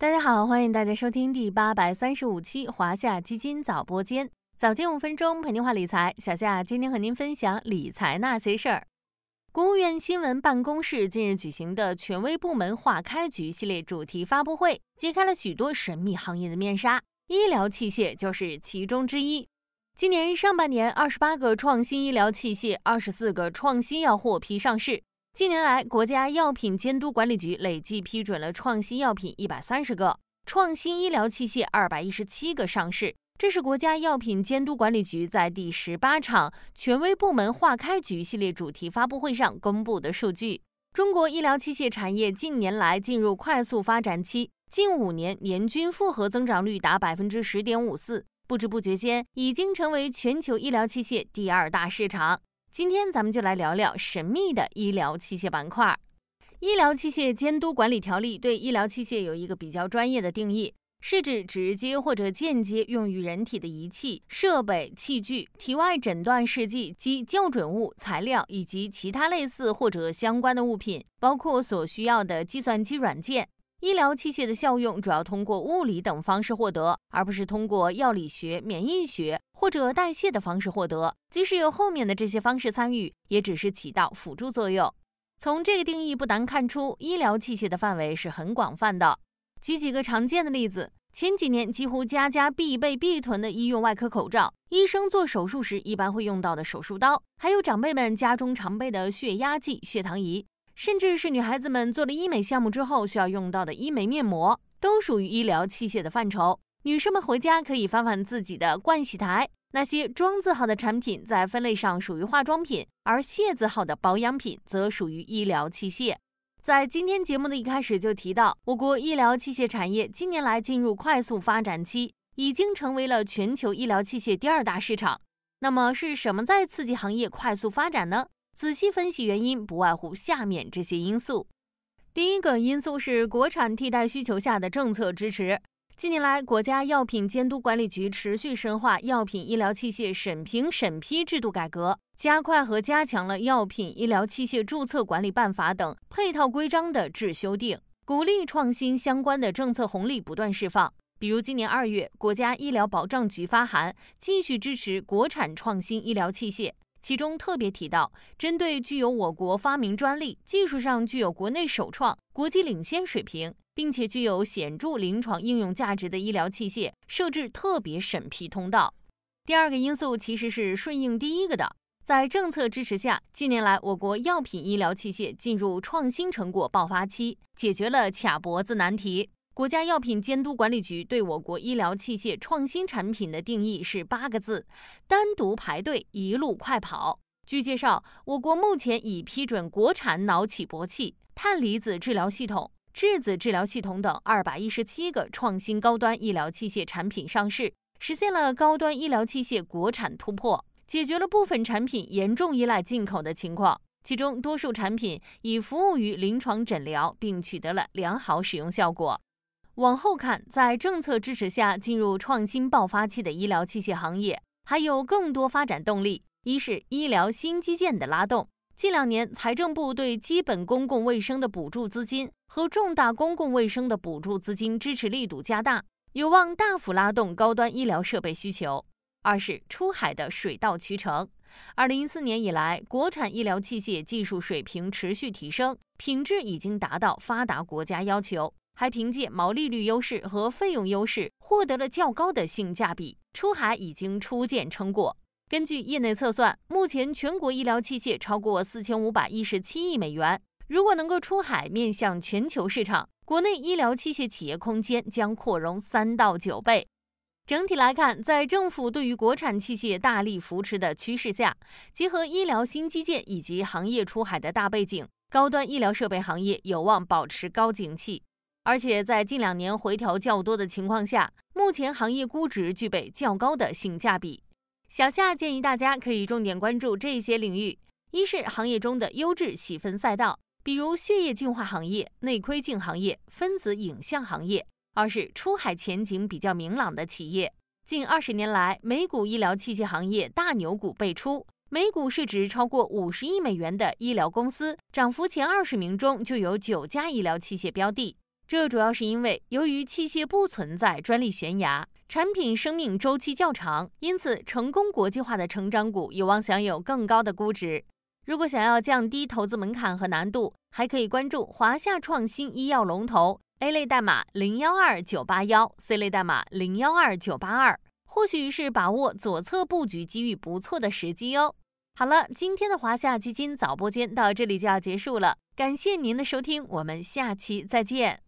大家好，欢迎大家收听第八百三十五期华夏基金早播间，早间五分钟陪您话理财。小夏今天和您分享理财那些事儿。国务院新闻办公室近日举行的权威部门化开局系列主题发布会，揭开了许多神秘行业的面纱，医疗器械就是其中之一。今年上半年，二十八个创新医疗器械、二十四个创新药获批上市。近年来，国家药品监督管理局累计批准了创新药品一百三十个，创新医疗器械二百一十七个上市。这是国家药品监督管理局在第十八场权威部门化开局系列主题发布会上公布的数据。中国医疗器械产业近年来进入快速发展期，近五年年均复合增长率达百分之十点五四，不知不觉间已经成为全球医疗器械第二大市场。今天咱们就来聊聊神秘的医疗器械板块。医疗器械监督管理条例对医疗器械有一个比较专业的定义，是指直接或者间接用于人体的仪器、设备、器具、体外诊断试剂及校准物、材料以及其他类似或者相关的物品，包括所需要的计算机软件。医疗器械的效用主要通过物理等方式获得，而不是通过药理学、免疫学或者代谢的方式获得。即使有后面的这些方式参与，也只是起到辅助作用。从这个定义不难看出，医疗器械的范围是很广泛的。举几个常见的例子：前几年几乎家家必备必囤的医用外科口罩，医生做手术时一般会用到的手术刀，还有长辈们家中常备的血压计、血糖仪。甚至是女孩子们做了医美项目之后需要用到的医美面膜，都属于医疗器械的范畴。女生们回家可以翻翻自己的盥洗台，那些庄字号的产品在分类上属于化妆品，而械字号的保养品则属于医疗器械。在今天节目的一开始就提到，我国医疗器械产业近年来进入快速发展期，已经成为了全球医疗器械第二大市场。那么是什么在刺激行业快速发展呢？仔细分析原因，不外乎下面这些因素。第一个因素是国产替代需求下的政策支持。近年来，国家药品监督管理局持续深化药品医疗器械审评审批制度改革，加快和加强了药品医疗器械注册管理办法等配套规章的制修订，鼓励创新相关的政策红利不断释放。比如今年二月，国家医疗保障局发函，继续支持国产创新医疗器械。其中特别提到，针对具有我国发明专利、技术上具有国内首创、国际领先水平，并且具有显著临床应用价值的医疗器械，设置特别审批通道。第二个因素其实是顺应第一个的，在政策支持下，近年来我国药品医疗器械进入创新成果爆发期，解决了卡脖子难题。国家药品监督管理局对我国医疗器械创新产品的定义是八个字：单独排队，一路快跑。据介绍，我国目前已批准国产脑起搏器、碳离子治疗系统、质子治疗系统等二百一十七个创新高端医疗器械产品上市，实现了高端医疗器械国产突破，解决了部分产品严重依赖进口的情况。其中，多数产品已服务于临床诊疗，并取得了良好使用效果。往后看，在政策支持下进入创新爆发期的医疗器械行业，还有更多发展动力。一是医疗新基建的拉动，近两年财政部对基本公共卫生的补助资金和重大公共卫生的补助资金支持力度加大，有望大幅拉动高端医疗设备需求。二是出海的水到渠成，二零一四年以来，国产医疗器械技术水平持续提升，品质已经达到发达国家要求。还凭借毛利率优势和费用优势，获得了较高的性价比，出海已经初见成果。根据业内测算，目前全国医疗器械超过四千五百一十七亿美元。如果能够出海，面向全球市场，国内医疗器械企业空间将扩容三到九倍。整体来看，在政府对于国产器械大力扶持的趋势下，结合医疗新基建以及行业出海的大背景，高端医疗设备行业有望保持高景气。而且在近两年回调较多的情况下，目前行业估值具备较高的性价比。小夏建议大家可以重点关注这些领域：一是行业中的优质细分赛道，比如血液净化行业、内窥镜行业、分子影像行业；二是出海前景比较明朗的企业。近二十年来，美股医疗器械行业大牛股辈出，每股市值超过五十亿美元的医疗公司，涨幅前二十名中就有九家医疗器械标的。这主要是因为由于器械不存在专利悬崖，产品生命周期较长，因此成功国际化的成长股有望享有更高的估值。如果想要降低投资门槛和难度，还可以关注华夏创新医药龙头 A 类代码零幺二九八幺，C 类代码零幺二九八二，或许是把握左侧布局机遇不错的时机哦。好了，今天的华夏基金早播间到这里就要结束了，感谢您的收听，我们下期再见。